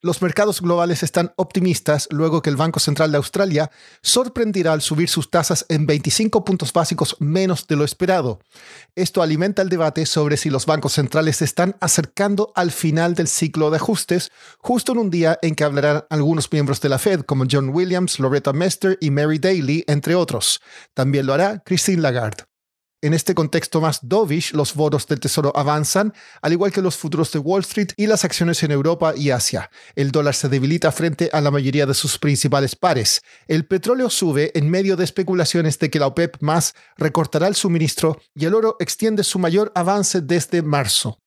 Los mercados globales están optimistas luego que el Banco Central de Australia sorprendirá al subir sus tasas en 25 puntos básicos menos de lo esperado. Esto alimenta el debate sobre si los bancos centrales se están acercando al final del ciclo de ajustes, justo en un día en que hablarán algunos miembros de la Fed como John Williams, Loretta Mester y Mary Daly, entre otros. También lo hará Christine Lagarde. En este contexto más dovish, los bonos del Tesoro avanzan, al igual que los futuros de Wall Street y las acciones en Europa y Asia. El dólar se debilita frente a la mayoría de sus principales pares. El petróleo sube en medio de especulaciones de que la OPEP más recortará el suministro y el oro extiende su mayor avance desde marzo.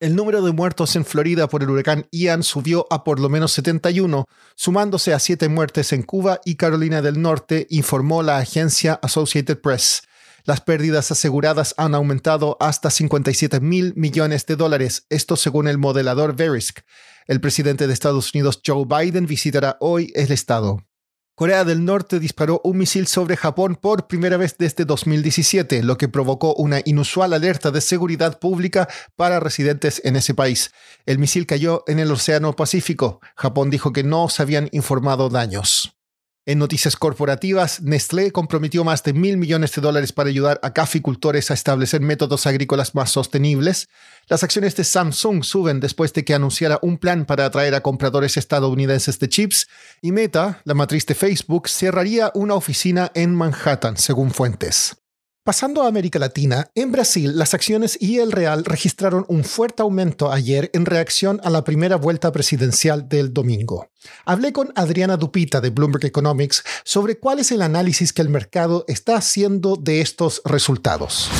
El número de muertos en Florida por el huracán Ian subió a por lo menos 71, sumándose a siete muertes en Cuba y Carolina del Norte, informó la agencia Associated Press. Las pérdidas aseguradas han aumentado hasta 57 mil millones de dólares, esto según el modelador Verisk. El presidente de Estados Unidos, Joe Biden, visitará hoy el estado. Corea del Norte disparó un misil sobre Japón por primera vez desde 2017, lo que provocó una inusual alerta de seguridad pública para residentes en ese país. El misil cayó en el Océano Pacífico. Japón dijo que no se habían informado daños. En noticias corporativas, Nestlé comprometió más de mil millones de dólares para ayudar a caficultores a establecer métodos agrícolas más sostenibles. Las acciones de Samsung suben después de que anunciara un plan para atraer a compradores estadounidenses de chips. Y Meta, la matriz de Facebook, cerraría una oficina en Manhattan, según fuentes. Pasando a América Latina, en Brasil las acciones y el real registraron un fuerte aumento ayer en reacción a la primera vuelta presidencial del domingo. Hablé con Adriana Dupita de Bloomberg Economics sobre cuál es el análisis que el mercado está haciendo de estos resultados.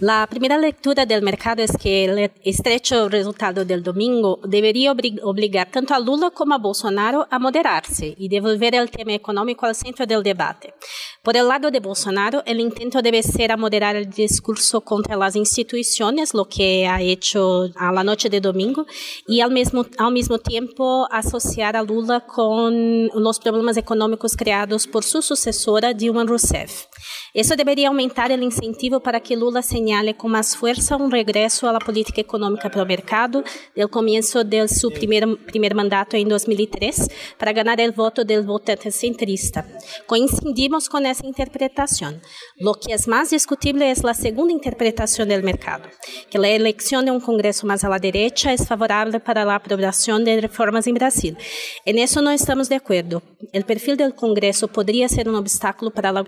La primera lectura del mercado es que el estrecho resultado del domingo debería obligar tanto a Lula como a Bolsonaro a moderarse y devolver el tema económico al centro del debate. Por el lado de Bolsonaro, el intento debe ser a moderar el discurso contra las instituciones, lo que ha hecho a la noche de domingo, y al mismo, al mismo tiempo asociar a Lula con los problemas económicos creados por su sucesora Dilma Rousseff. Eso debería aumentar el incentivo para que Lula señale con más fuerza un regreso a la política económica pro mercado del comienzo de su primer, primer mandato en 2003 para ganar el voto del votante centrista. Coincidimos con esa interpretación. Lo que es más discutible es la segunda interpretación del mercado, que la elección de un Congreso más a la derecha es favorable para la aprobación de reformas en Brasil. En eso no estamos de acuerdo. El perfil del Congreso podría ser un obstáculo para la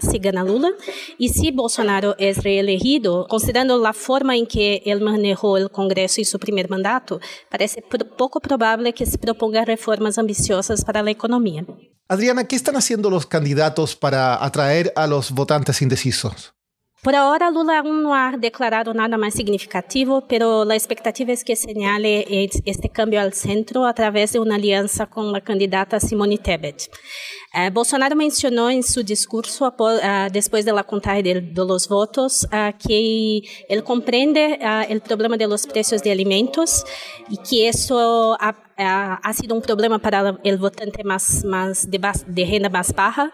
si gana Lula y si Bolsonaro es reelegido, considerando la forma en que él manejó el Congreso en su primer mandato, parece poco probable que se proponga reformas ambiciosas para la economía. Adriana, ¿qué están haciendo los candidatos para atraer a los votantes indecisos? Por ahora, Lula aún no ha declarado nada más significativo, pero la expectativa es que señale este cambio al centro a través de una alianza con la candidata Simone Tebet. Eh, Bolsonaro mencionó en su discurso uh, después de la contaje de, de los votos uh, que él comprende uh, el problema de los precios de alimentos y que eso ha, ha sido un problema para el votante más, más de, de renda más baja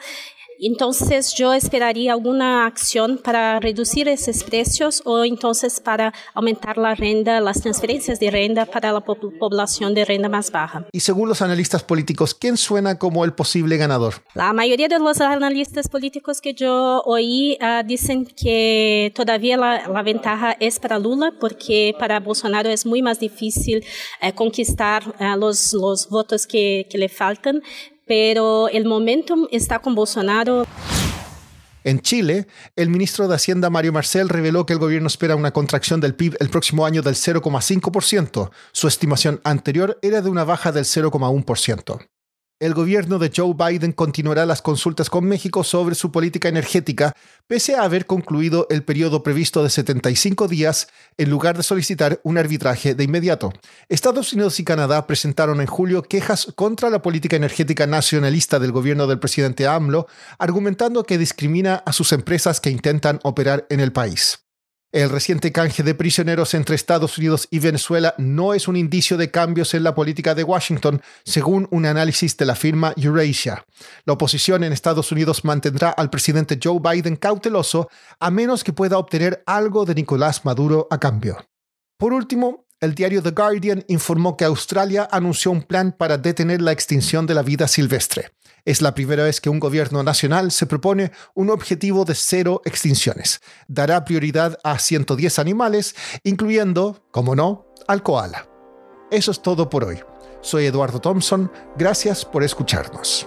Entonces yo esperaría alguna acción para reducir esos precios o entonces para aumentar la renta, las transferencias de renta para la población de renta más baja. Y según los analistas políticos, ¿quién suena como el posible ganador? La mayoría de los analistas políticos que yo oí uh, dicen que todavía la, la, ventaja es para Lula porque para Bolsonaro es muy más difícil uh, conquistar uh, los, los votos que, que le faltan, pero el momentum está con Bolsonaro. En Chile, el ministro de Hacienda Mario Marcel reveló que el gobierno espera una contracción del PIB el próximo año del 0,5%. Su estimación anterior era de una baja del 0,1% el gobierno de Joe Biden continuará las consultas con México sobre su política energética, pese a haber concluido el periodo previsto de 75 días en lugar de solicitar un arbitraje de inmediato. Estados Unidos y Canadá presentaron en julio quejas contra la política energética nacionalista del gobierno del presidente AMLO, argumentando que discrimina a sus empresas que intentan operar en el país. El reciente canje de prisioneros entre Estados Unidos y Venezuela no es un indicio de cambios en la política de Washington, según un análisis de la firma Eurasia. La oposición en Estados Unidos mantendrá al presidente Joe Biden cauteloso a menos que pueda obtener algo de Nicolás Maduro a cambio. Por último, el diario The Guardian informó que Australia anunció un plan para detener la extinción de la vida silvestre. Es la primera vez que un gobierno nacional se propone un objetivo de cero extinciones. Dará prioridad a 110 animales, incluyendo, como no, al koala. Eso es todo por hoy. Soy Eduardo Thompson. Gracias por escucharnos.